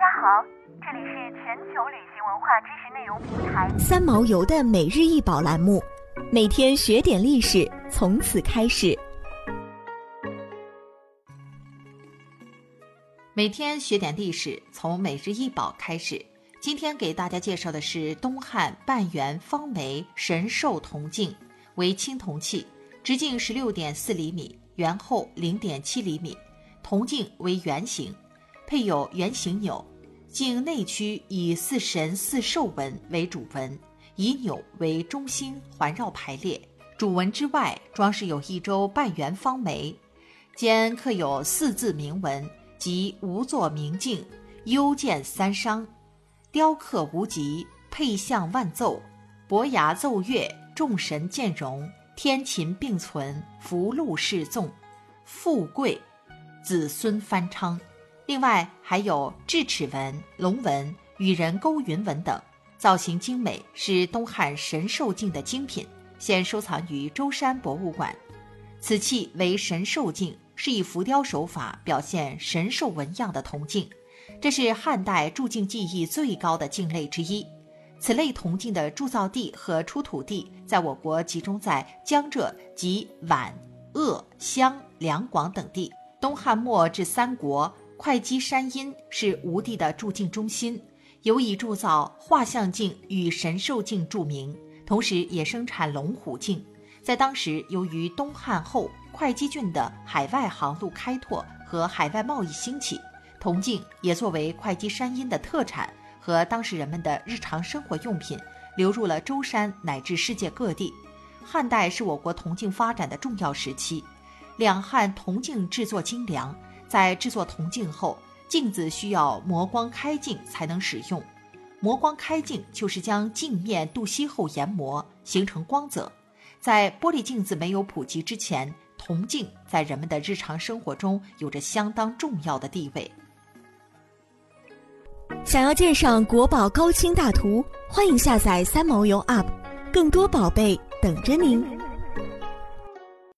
家好，这里是全球旅行文化知识内容平台三毛游的每日一宝栏目，每天学点历史，从此开始。每天学点历史，从每日一宝开始。今天给大家介绍的是东汉半圆方眉神兽铜镜，为青铜器，直径十六点四厘米，圆厚零点七厘米，铜镜为圆形，配有圆形钮，镜内区以四神四兽纹为主纹，以钮为中心环绕排列。主纹之外装饰有一周半圆方眉，间刻有四字铭文，即“无作明镜，幽见三商”。雕刻无极，配象万奏，伯牙奏乐，众神见容，天琴并存，福禄侍纵，富贵，子孙翻昌。另外还有智齿纹、龙纹、与人勾云纹等，造型精美，是东汉神兽镜的精品，现收藏于舟山博物馆。此器为神兽镜，是以浮雕手法表现神兽纹样的铜镜。这是汉代铸镜技艺最高的镜类之一。此类铜镜的铸造地和出土地在我国集中在江浙及皖、鄂、湘、两广等地。东汉末至三国，会稽山阴是吴地的铸镜中心，尤以铸造画像镜与神兽镜著名，同时也生产龙虎镜。在当时，由于东汉后会稽郡的海外航路开拓和海外贸易兴起。铜镜也作为会稽山阴的特产和当时人们的日常生活用品，流入了舟山乃至世界各地。汉代是我国铜镜发展的重要时期，两汉铜镜制作精良。在制作铜镜后，镜子需要磨光开镜才能使用。磨光开镜就是将镜面镀锡后研磨，形成光泽。在玻璃镜子没有普及之前，铜镜在人们的日常生活中有着相当重要的地位。想要鉴赏国宝高清大图，欢迎下载三毛游 App，更多宝贝等着您。